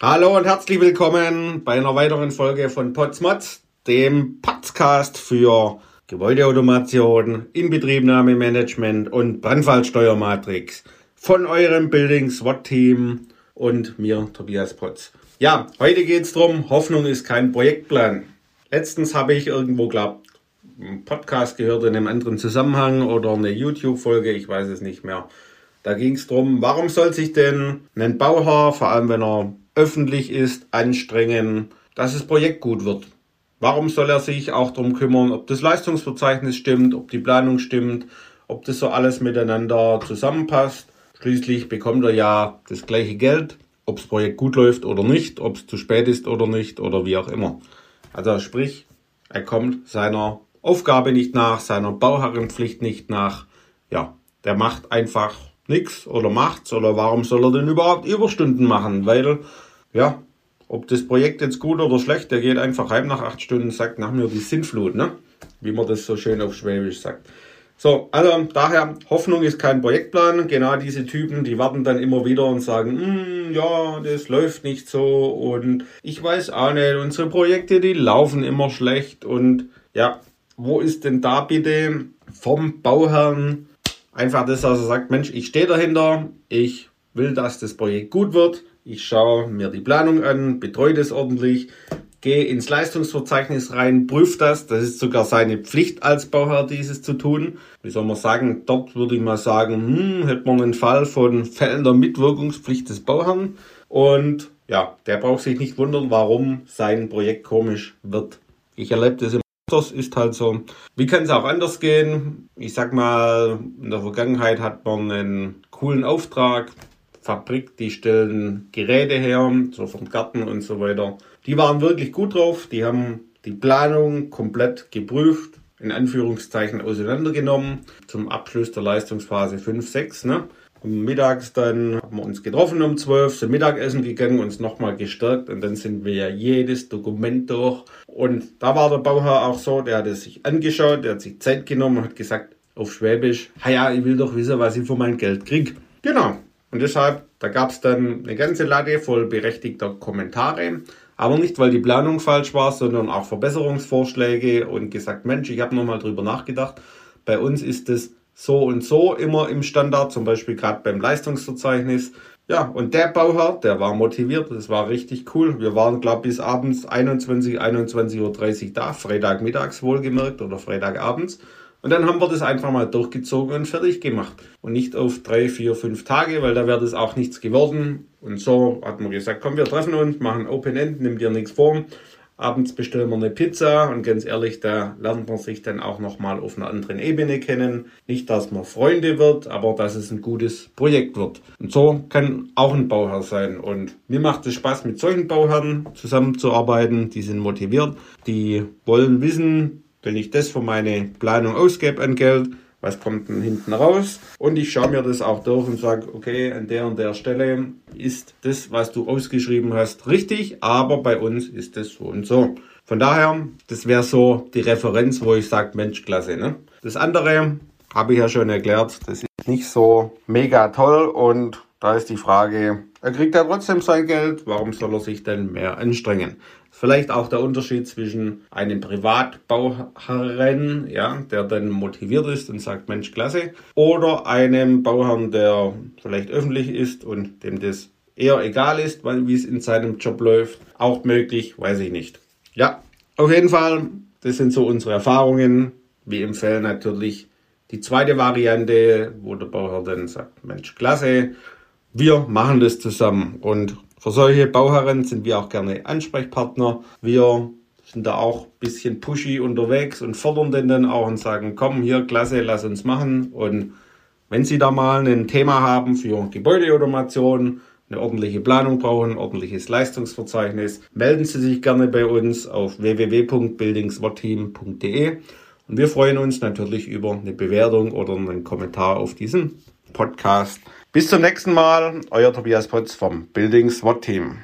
Hallo und herzlich willkommen bei einer weiteren Folge von Potsmods, dem Podcast für Gebäudeautomation, Inbetriebnahmemanagement und Brandfallsteuermatrix von eurem Building SWAT Team und mir, Tobias Potz. Ja, heute geht es darum, Hoffnung ist kein Projektplan. Letztens habe ich irgendwo, glaube einen Podcast gehört in einem anderen Zusammenhang oder eine YouTube-Folge, ich weiß es nicht mehr. Da ging es darum, warum soll sich denn ein Bauherr, vor allem wenn er öffentlich ist, anstrengen, dass das Projekt gut wird. Warum soll er sich auch darum kümmern, ob das Leistungsverzeichnis stimmt, ob die Planung stimmt, ob das so alles miteinander zusammenpasst. Schließlich bekommt er ja das gleiche Geld, ob das Projekt gut läuft oder nicht, ob es zu spät ist oder nicht oder wie auch immer. Also sprich, er kommt seiner Aufgabe nicht nach, seiner Bauherrenpflicht nicht nach. Ja, der macht einfach nichts oder macht's oder warum soll er denn überhaupt Überstunden machen? Weil ja, ob das Projekt jetzt gut oder schlecht, der geht einfach heim nach acht Stunden und sagt nach mir die Sinnflut, ne? Wie man das so schön auf Schwäbisch sagt. So, also daher, Hoffnung ist kein Projektplan. Genau diese Typen, die warten dann immer wieder und sagen, hm, ja, das läuft nicht so und ich weiß auch nicht, unsere Projekte, die laufen immer schlecht und ja, wo ist denn da bitte vom Bauherrn einfach das, dass er sagt, Mensch, ich stehe dahinter, ich will, dass das Projekt gut wird, ich schaue mir die Planung an, betreue das ordentlich, gehe ins Leistungsverzeichnis rein, prüfe das. Das ist sogar seine Pflicht als Bauherr, dieses zu tun. Wie soll man sagen, dort würde ich mal sagen, hm, hätte man einen Fall von fehlender Mitwirkungspflicht des Bauherrn. Und ja, der braucht sich nicht wundern, warum sein Projekt komisch wird. Ich erlebe das immer. Das ist halt so. Wie kann es auch anders gehen? Ich sag mal, in der Vergangenheit hat man einen coolen Auftrag, Fabrik, die stellen Geräte her, so vom Garten und so weiter. Die waren wirklich gut drauf, die haben die Planung komplett geprüft, in Anführungszeichen auseinandergenommen, zum Abschluss der Leistungsphase 5, 6. Ne? Und mittags dann haben wir uns getroffen um 12, zum Mittagessen gegangen, uns nochmal gestärkt und dann sind wir ja jedes Dokument durch. Und da war der Bauherr auch so, der hat es sich angeschaut, der hat sich Zeit genommen und hat gesagt auf Schwäbisch, ja, ich will doch wissen, was ich für mein Geld kriege. Genau, und deshalb, da gab es dann eine ganze Latte voll berechtigter Kommentare. Aber nicht, weil die Planung falsch war, sondern auch Verbesserungsvorschläge und gesagt, Mensch, ich habe nochmal drüber nachgedacht. Bei uns ist es so und so immer im Standard, zum Beispiel gerade beim Leistungsverzeichnis. Ja, und der Bauherr, der war motiviert, das war richtig cool. Wir waren, glaube bis abends 21, 21.30 Uhr da, Freitagmittags wohlgemerkt oder Freitagabends. Und dann haben wir das einfach mal durchgezogen und fertig gemacht. Und nicht auf drei, vier, fünf Tage, weil da wäre das auch nichts geworden. Und so hat man gesagt, komm, wir treffen uns, machen Open End, nimm dir nichts vor. Abends bestellen wir eine Pizza und ganz ehrlich, da lernt man sich dann auch nochmal auf einer anderen Ebene kennen. Nicht, dass man Freunde wird, aber dass es ein gutes Projekt wird. Und so kann auch ein Bauherr sein. Und mir macht es Spaß, mit solchen Bauherren zusammenzuarbeiten. Die sind motiviert, die wollen wissen, wenn ich das für meine Planung ausgebe an Geld, was kommt denn hinten raus? Und ich schaue mir das auch durch und sage, okay, an der und der Stelle ist das, was du ausgeschrieben hast, richtig, aber bei uns ist das so und so. Von daher, das wäre so die Referenz, wo ich sage, Mensch, klasse. Ne? Das andere habe ich ja schon erklärt, das ist nicht so mega toll und da ist die Frage, er kriegt ja trotzdem sein Geld, warum soll er sich denn mehr anstrengen? Vielleicht auch der Unterschied zwischen einem Privatbauherren, ja, der dann motiviert ist und sagt, Mensch, klasse, oder einem Bauherrn, der vielleicht öffentlich ist und dem das eher egal ist, wie es in seinem Job läuft. Auch möglich, weiß ich nicht. Ja, auf jeden Fall, das sind so unsere Erfahrungen. Wir empfehlen natürlich die zweite Variante, wo der Bauherr dann sagt, Mensch, klasse, wir machen das zusammen und für solche Bauherren sind wir auch gerne Ansprechpartner. Wir sind da auch ein bisschen pushy unterwegs und fordern den dann auch und sagen, komm hier, klasse, lass uns machen. Und wenn Sie da mal ein Thema haben für Gebäudeautomation, eine ordentliche Planung brauchen, ordentliches Leistungsverzeichnis, melden Sie sich gerne bei uns auf www.buildingswatteam.de und wir freuen uns natürlich über eine Bewertung oder einen Kommentar auf diesen Podcast. Bis zum nächsten Mal, euer Tobias Potz vom Building SWAT Team.